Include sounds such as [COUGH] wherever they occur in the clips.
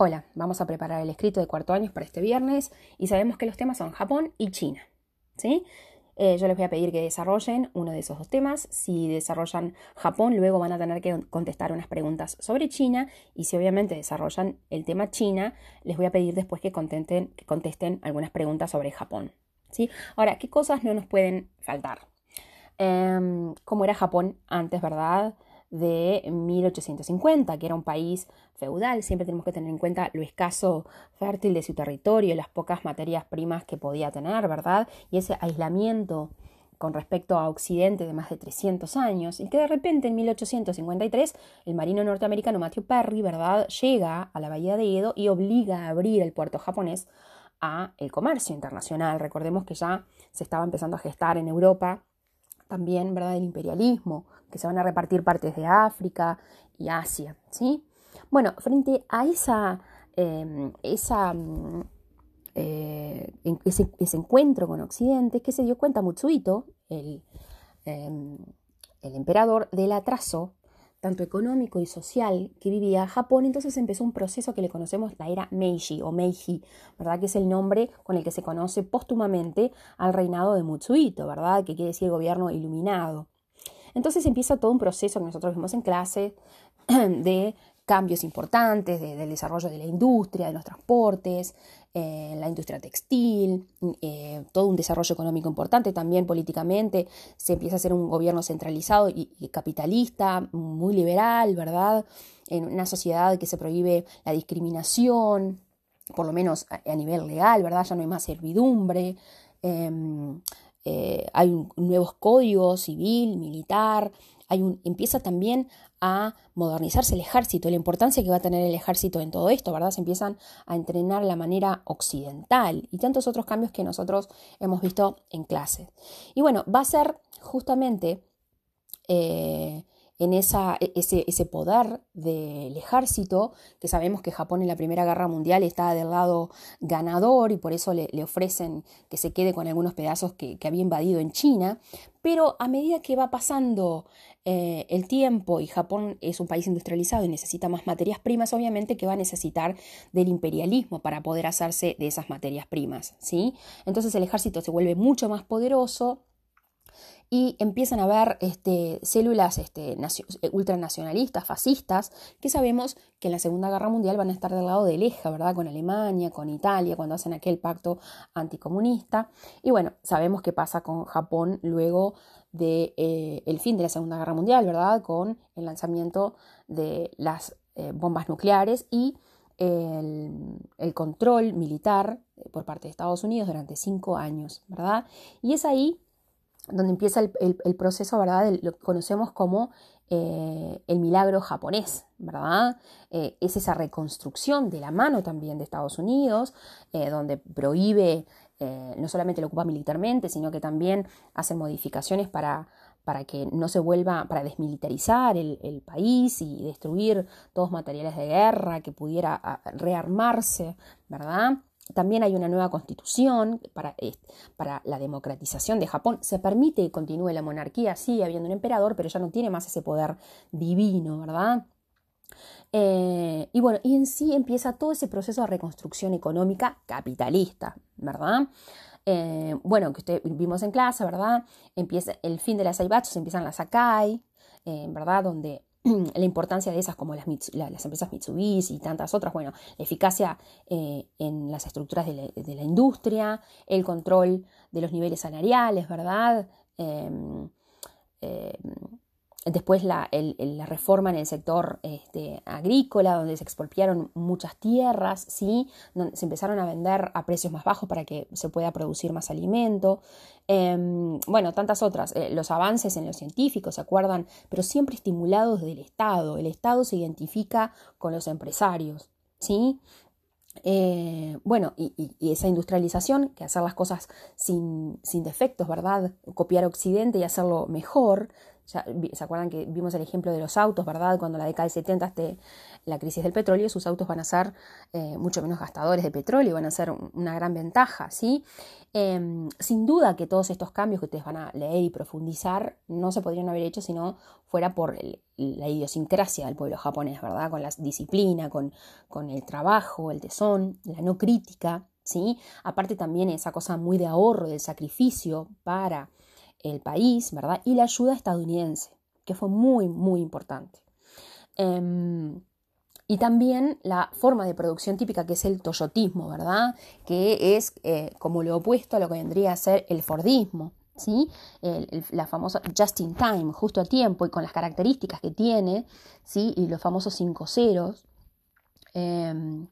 Hola, vamos a preparar el escrito de cuarto año para este viernes y sabemos que los temas son Japón y China. ¿sí? Eh, yo les voy a pedir que desarrollen uno de esos dos temas. Si desarrollan Japón, luego van a tener que contestar unas preguntas sobre China. Y si obviamente desarrollan el tema China, les voy a pedir después que contesten, que contesten algunas preguntas sobre Japón. ¿sí? Ahora, ¿qué cosas no nos pueden faltar? Em, ¿Cómo era Japón antes, verdad? De 1850, que era un país feudal. Siempre tenemos que tener en cuenta lo escaso fértil de su territorio, las pocas materias primas que podía tener, ¿verdad? Y ese aislamiento con respecto a Occidente de más de 300 años, y que de repente en 1853 el marino norteamericano Matthew Perry, ¿verdad?, llega a la bahía de Edo y obliga a abrir el puerto japonés a el comercio internacional. Recordemos que ya se estaba empezando a gestar en Europa también, ¿verdad?, el imperialismo, que se van a repartir partes de África y Asia, ¿sí? Bueno, frente a esa, em, mm, eh, ese, encuentro con Occidente, que se dio cuenta Mutsuhito, el, em, el emperador, del atraso tanto económico y social que vivía Japón, entonces empezó un proceso que le conocemos la era Meiji o Meiji, ¿verdad? Que es el nombre con el que se conoce póstumamente al reinado de Mutsuhito, ¿verdad? Que quiere decir gobierno iluminado. Entonces empieza todo un proceso que nosotros vimos en clase [CLEARS THROAT] de cambios importantes del desarrollo de la industria, de los transportes, eh, la industria textil, eh, todo un desarrollo económico importante, también políticamente se empieza a hacer un gobierno centralizado y, capitalista, muy liberal, ¿verdad? En una sociedad que se prohíbe la discriminación, por lo menos a, nivel legal, ¿verdad? Ya no hay más servidumbre. Em, eh, hay nuevos códigos civil, militar, empieza también a modernizarse el ejército, la importancia que va a tener el ejército en todo esto, ¿verdad? Se empiezan a entrenar la manera occidental y tantos otros cambios que nosotros hemos visto en clase. Y bueno, va a ser justamente eh, en e, ese, ese, poder del ejército, que sabemos que Japón en la Primera Guerra Mundial está del lado ganador y por eso le, ofrecen que se quede con algunos pedazos que, había invadido en China, pero a medida que va pasando eh, el tiempo y Japón es un país industrializado y necesita más materias primas, obviamente que va a necesitar del imperialismo para poder hacerse de esas materias primas, ¿sí? Entonces el ejército se vuelve mucho más poderoso, y empiezan a haber este, células este, eh, ultranacionalistas, fascistas, que sabemos que en la Segunda Guerra Mundial van a estar del lado del eje, ¿verdad? Con Alemania, con Italia, cuando hacen aquel pacto anticomunista. Y bueno, sabemos qué pasa con Japón luego del de, eh, fin de la Segunda Guerra Mundial, ¿verdad? Con el lanzamiento de las eh, bombas nucleares y el, control militar por parte de Estados Unidos durante cinco años, ¿verdad? Y es ahí donde empieza el, proceso, ¿verdad? lo que conocemos como eh, el milagro japonés, ¿verdad? Eh, es esa reconstrucción de la mano también de Estados Unidos, eh, donde prohíbe, no solamente lo ocupa militarmente, sino que también hace modificaciones para, para que no se vuelva, para desmilitarizar el, el, país y destruir todos materiales de guerra, que pudiera rearmarse, ¿verdad? También hay una nueva constitución para, para, la democratización de Japón. Se permite que continúe la monarquía, sigue habiendo un emperador, pero ya no tiene más ese poder divino, ¿verdad? Eh, y bueno, y en sí empieza todo ese proceso de reconstrucción económica capitalista, ¿verdad? Eh, bueno, que usted vimos en clase, ¿verdad? Empieza el fin de las se empiezan las Sakai, eh, ¿verdad? Donde [CLEARS THROAT] la importancia de esas como las, las, empresas Mitsubishi y tantas otras, bueno, la eficacia eh, en las estructuras de la, industria, el control de los niveles salariales, ¿verdad? Em, em, Después la, reforma en el sector este, agrícola, donde se expropiaron muchas tierras, ¿sí? donde se empezaron a vender a precios más bajos para que se pueda producir más alimento. Em, bueno, tantas otras. Eh, los avances en los científicos, ¿se acuerdan? Pero siempre estimulados del Estado. El Estado se identifica con los empresarios. ¿sí? Eh, bueno, y, esa industrialización, que hacer las cosas sin, sin defectos, ¿verdad? Copiar Occidente y hacerlo mejor, ¿Se acuerdan que vimos el ejemplo de los autos, verdad? Cuando la década de 70 esté la crisis del petróleo, sus autos van a ser eh, mucho menos gastadores de petróleo, van a ser una gran ventaja, ¿sí? Em, sin duda que todos estos cambios que ustedes van a leer y profundizar no se podrían haber hecho si no fuera por la idiosincrasia del pueblo japonés, ¿verdad? Con la disciplina, con, con el trabajo, el tesón, la no crítica, ¿sí? Aparte también esa cosa muy de ahorro, del sacrificio para el país, ¿verdad? Y la ayuda estadounidense, que fue muy, muy importante. Em, y también la forma de producción típica que es el toyotismo, ¿verdad? Que es eh, como lo opuesto a lo que vendría a ser el fordismo, ¿sí? la famosa just in time, justo a tiempo y con las características que tiene, ¿sí? Y los famosos cinco ceros. Em,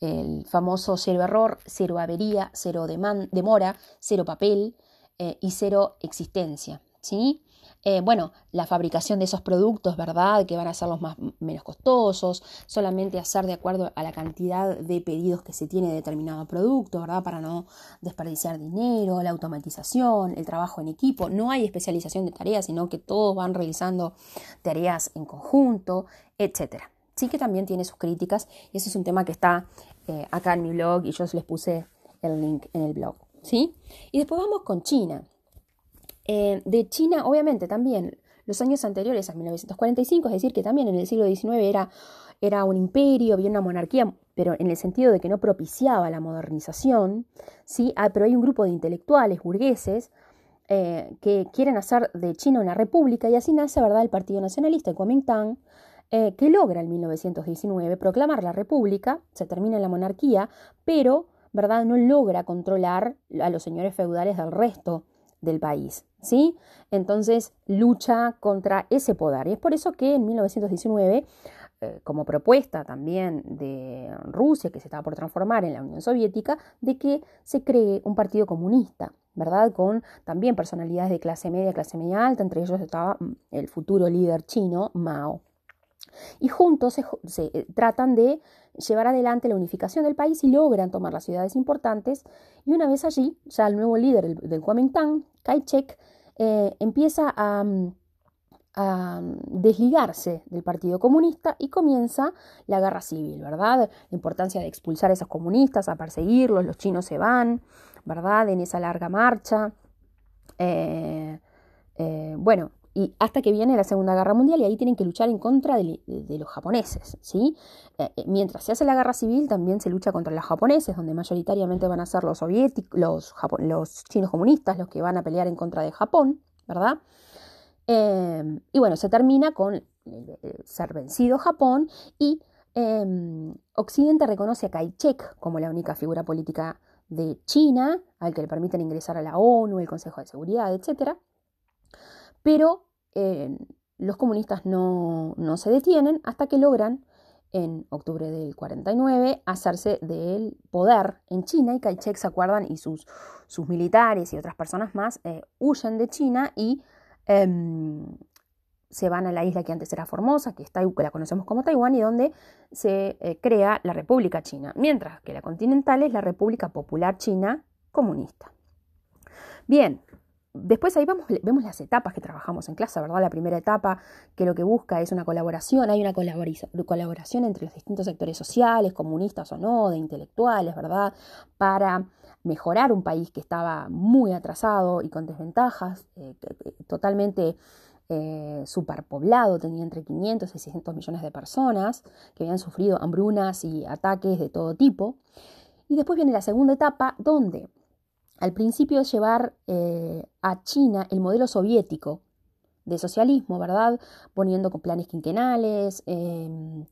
el famoso cero error, cero avería, cero demora, cero papel eh, y cero existencia. ¿sí? Eh, bueno, la fabricación de esos productos, ¿verdad? Que van a ser los más, menos costosos, solamente hacer de acuerdo a la cantidad de pedidos que se tiene de determinado producto, ¿verdad? Para no desperdiciar dinero, la automatización, el trabajo en equipo. No hay especialización de tareas, sino que todos van realizando tareas en conjunto, etcétera sí que también tiene sus críticas y ese es un tema que está eh, acá en mi blog y yo les puse el link en el blog, ¿sí? Y después vamos con China. Eh, de China, obviamente, también los años anteriores a 1945, es decir, que también en el siglo XIX era, era un imperio, había una monarquía, pero en el sentido de que no propiciaba la modernización, ¿sí? Ah, pero hay un grupo de intelectuales burgueses eh, que quieren hacer de China una república y así nace, ¿verdad?, el Partido Nacionalista, el Kuomintang, eh, que logra en 1919 proclamar la República, se termina la monarquía, pero ¿verdad? no logra controlar a los señores feudales del resto del país. ¿sí? Entonces lucha contra ese poder. Y es por eso que en 1919, eh, como propuesta también de Rusia, que se estaba por transformar en la Unión Soviética, de que se cree un partido comunista. ¿verdad? Con también personalidades de clase media, clase media alta, entre ellos estaba mm, el futuro líder chino, Mao. Y juntos se, eh, tratan de llevar adelante la unificación del país y logran tomar las ciudades importantes. Y una vez allí, ya el nuevo líder del, Kuomintang, Kai Chek, eh, empieza a, a, desligarse del Partido Comunista y comienza la guerra civil, ¿verdad? La importancia de expulsar a esos comunistas, a perseguirlos, los chinos se van, ¿verdad? En esa larga marcha. Eh, bueno, y hasta que viene la Segunda Guerra Mundial y ahí tienen que luchar en contra de, los japoneses, ¿sí? Eh, eh, mientras se hace la guerra civil también se lucha contra los japoneses, donde mayoritariamente van a ser los soviéticos, los, chinos comunistas los que van a pelear en contra de Japón, ¿verdad? Em, y bueno, se termina con eh, ser vencido Japón y em, Occidente reconoce a Kai-shek como la única figura política de China, al que le permiten ingresar a la ONU, el Consejo de Seguridad, etcétera. Pero eh, los comunistas no, se detienen hasta que logran en octubre del 49 hacerse del poder en China y Kai-shek se acuerdan y sus, sus, militares y otras personas más eh, huyen de China y em, se van a la isla que antes era Formosa, que, está, que la conocemos como Taiwán y donde se eh, crea la República China, mientras que la continental es la República Popular China Comunista. Bien, Después ahí vemos las etapas que trabajamos en clase, ¿verdad? La primera etapa que lo que busca es una colaboración, hay una colaboración entre los distintos sectores sociales, comunistas o no, de intelectuales, ¿verdad? Para mejorar un país que estaba muy atrasado y con desventajas, eh, totalmente eh, superpoblado, tenía entre 500 y 600 millones de personas que habían sufrido hambrunas y ataques de todo tipo. Y después viene la segunda etapa donde al principio llevar eh, a China el modelo soviético de socialismo, ¿verdad? Poniendo con planes quinquenales, em,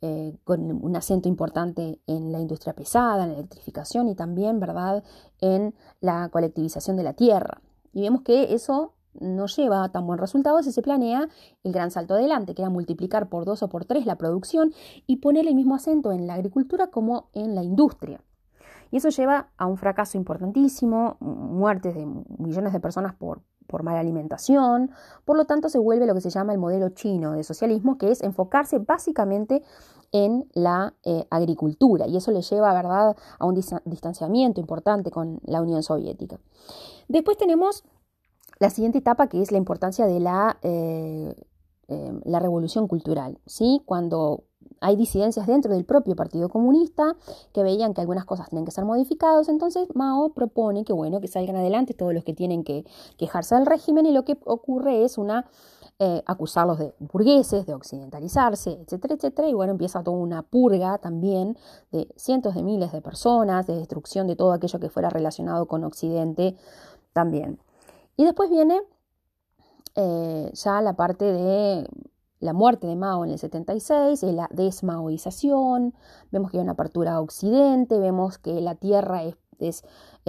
eh, con un acento importante en la industria pesada, en la electrificación y también, ¿verdad?, en la colectivización de la tierra. Y vemos que eso no lleva tan buen resultado si se planea el gran salto adelante, que era multiplicar por dos o por tres la producción y poner el mismo acento en la agricultura como en la industria. Y eso lleva a un fracaso importantísimo, muertes de millones de personas por, por mala alimentación. Por lo tanto, se vuelve lo que se llama el modelo chino de socialismo, que es enfocarse básicamente en la eh, agricultura. Y eso le lleva, ¿verdad?, a un distanciamiento importante con la Unión Soviética. Después tenemos la siguiente etapa que es la importancia de la, eh, eh, la revolución cultural, ¿sí? Cuando hay disidencias dentro del propio Partido Comunista que veían que algunas cosas tienen que ser modificadas, entonces Mao propone que bueno, que salgan adelante todos los que tienen que quejarse del régimen y lo que ocurre es una eh, acusarlos de burgueses, de occidentalizarse, etcétera, etcétera, y bueno, empieza toda una purga también de cientos de miles de personas, de destrucción de todo aquello que fuera relacionado con Occidente también. Y después viene eh, ya la parte de la muerte de Mao en el 76, la desmaoización, vemos que hay una apertura a Occidente, vemos que la tierra es, es,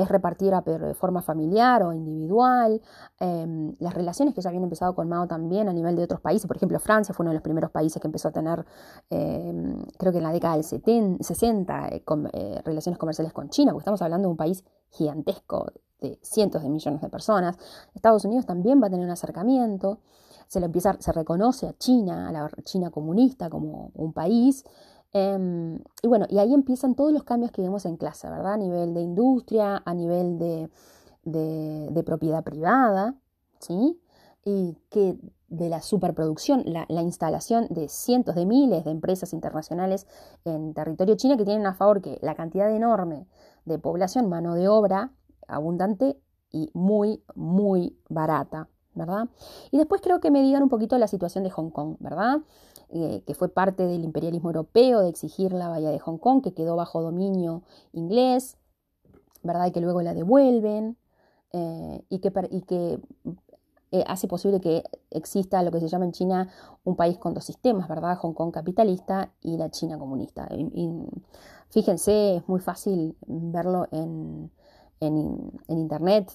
repartida de forma familiar o individual, em, las relaciones que ya habían empezado con Mao también a nivel de otros países, por ejemplo Francia fue uno de los primeros países que empezó a tener, em, creo que en la década del 60, eh, eh, relaciones comerciales con China, porque estamos hablando de un país gigantesco, de cientos de millones de personas. Estados Unidos también va a tener un acercamiento se, le empieza, se reconoce a China, a la China comunista como un país. Em, y bueno, y ahí empiezan todos los cambios que vemos en clase, ¿verdad? A nivel de industria, a nivel de, de, propiedad privada, ¿sí? Y que de la superproducción, la, la, instalación de cientos de miles de empresas internacionales en territorio chino que tienen a favor que la cantidad enorme de población, mano de obra abundante y muy, muy barata. ¿Verdad? Y después creo que me digan un poquito la situación de Hong Kong, ¿verdad? Eh, que fue parte del imperialismo europeo de exigir la bahía de Hong Kong, que quedó bajo dominio inglés, ¿verdad? Y que luego la devuelven eh, y que, eh, hace posible que exista lo que se llama en China un país con dos sistemas, ¿verdad? Hong Kong capitalista y la China comunista. fíjense, es muy fácil verlo en, en, internet,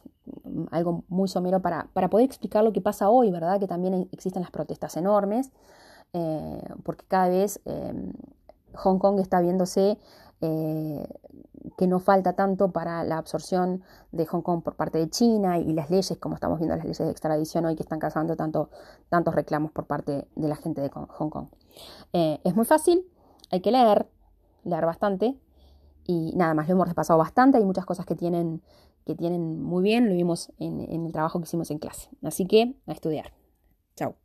algo muy somero para, para, poder explicar lo que pasa hoy, ¿verdad? Que también existen las protestas enormes, eh, porque cada vez eh, Hong Kong está viéndose eh, que no falta tanto para la absorción de Hong Kong por parte de China y las leyes, como estamos viendo las leyes de extradición hoy que están causando tanto, tantos reclamos por parte de la gente de Hong Kong. es muy fácil, hay que leer, leer bastante, y nada más, lo hemos repasado bastante, hay muchas cosas que tienen, que tienen muy bien, lo vimos en, en el trabajo que hicimos en clase. Así que a estudiar. Chao.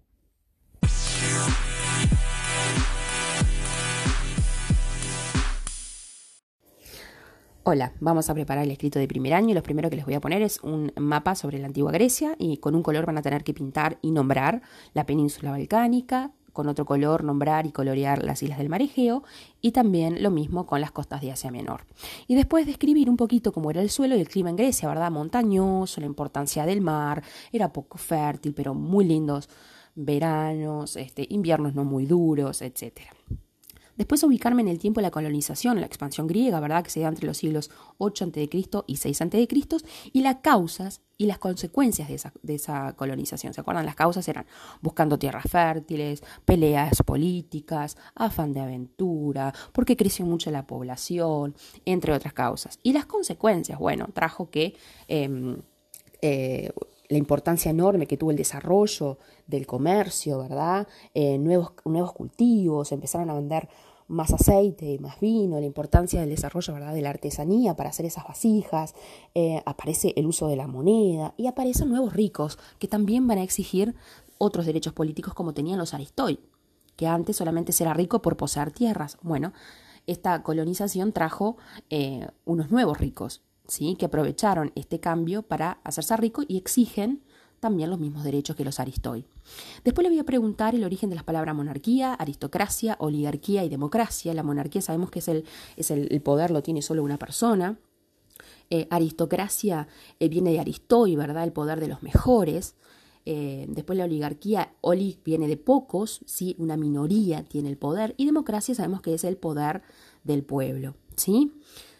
Hola, vamos a preparar el escrito de primer año y lo primero que les voy a poner es un mapa sobre la antigua Grecia y con un color van a tener que pintar y nombrar la península balcánica, con otro color nombrar y colorear las islas del mar Egeo y también lo mismo con las costas de Asia Menor. Y después describir un poquito cómo era el suelo y el clima en Grecia, ¿verdad? Montañoso, la importancia del mar, era poco fértil, pero muy lindos veranos, este, inviernos no muy duros, etcétera. Después ubicarme en el tiempo de la colonización, la expansión griega, ¿verdad? Que se da entre los siglos 8 a.C. y 6 a.C. y las causas y las consecuencias de esa, colonización. ¿Se acuerdan? Las causas eran buscando tierras fértiles, peleas políticas, afán de aventura, porque creció mucho la población, entre otras causas. Y las consecuencias, bueno, trajo que... Em, eh, la importancia enorme que tuvo el desarrollo del comercio, ¿verdad? Eh, nuevos, nuevos cultivos, empezaron a vender más aceite más vino, la importancia del desarrollo ¿verdad? de la artesanía para hacer esas vasijas, eh, aparece el uso de la moneda y aparecen nuevos ricos que también van a exigir otros derechos políticos como tenían los aristoi, que antes solamente era rico por poseer tierras. Bueno, esta colonización trajo eh, unos nuevos ricos, ¿sí? que aprovecharon este cambio para hacerse ricos y exigen también los mismos derechos que los aristoi. Después le voy a preguntar el origen de las palabras monarquía, aristocracia, oligarquía y democracia. La monarquía sabemos que es el, es el, poder, lo tiene solo una persona. Eh, aristocracia eh, viene de aristoi, ¿verdad? El poder de los mejores. Eh, después la oligarquía, oli viene de pocos, ¿sí? Una minoría tiene el poder. Y democracia sabemos que es el poder del pueblo, ¿sí?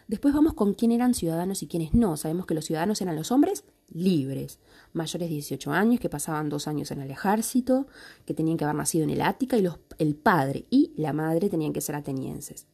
Después vamos con quién eran ciudadanos y quiénes no. Sabemos que los ciudadanos eran los hombres libres, mayores de 18 años, que pasaban dos años en el ejército, que tenían que haber nacido en el Ática, y los, el padre y la madre tenían que ser atenienses.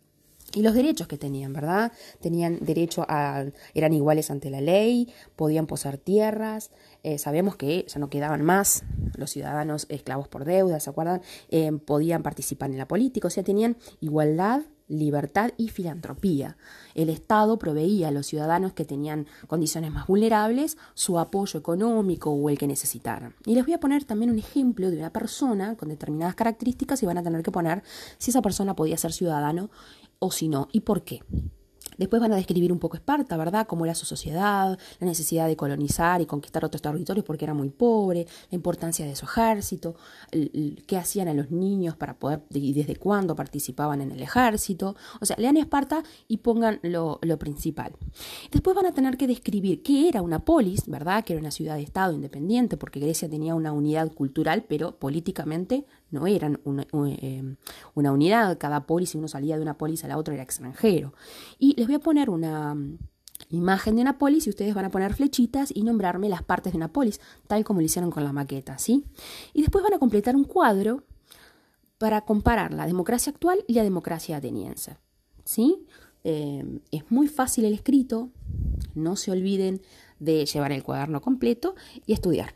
Y los derechos que tenían, ¿verdad? Tenían derecho a, eran iguales ante la ley, podían poseer tierras, eh, sabemos que ya no quedaban más los ciudadanos esclavos por deuda, ¿se acuerdan? Eh, podían participar en la política, o sea, tenían igualdad libertad y filantropía. El Estado proveía a los ciudadanos que tenían condiciones más vulnerables su apoyo económico o el que necesitaran. Y les voy a poner también un ejemplo de una persona con determinadas características y van a tener que poner si esa persona podía ser ciudadano o si no y por qué. Después van a describir un poco Esparta, ¿verdad? Cómo era su sociedad, la necesidad de colonizar y conquistar otros territorios porque era muy pobre, la importancia de su ejército, qué hacían a los niños para poder y desde cuándo participaban en el ejército. O sea, lean Esparta y pongan lo, lo principal. Después van a tener que describir qué era una polis, ¿verdad? Que era una ciudad de Estado independiente porque Grecia tenía una unidad cultural, pero políticamente no eran eh, una, unidad, cada polis, si uno salía de una polis a la otra era extranjero. Y les voy a poner una mm, imagen de una polis y ustedes van a poner flechitas y nombrarme las partes de una polis, tal como lo hicieron con la maqueta, ¿sí? Y después van a completar un cuadro para comparar la democracia actual y la democracia ateniense, ¿sí? Eh, es muy fácil el escrito, no se olviden de llevar el cuaderno completo y estudiar.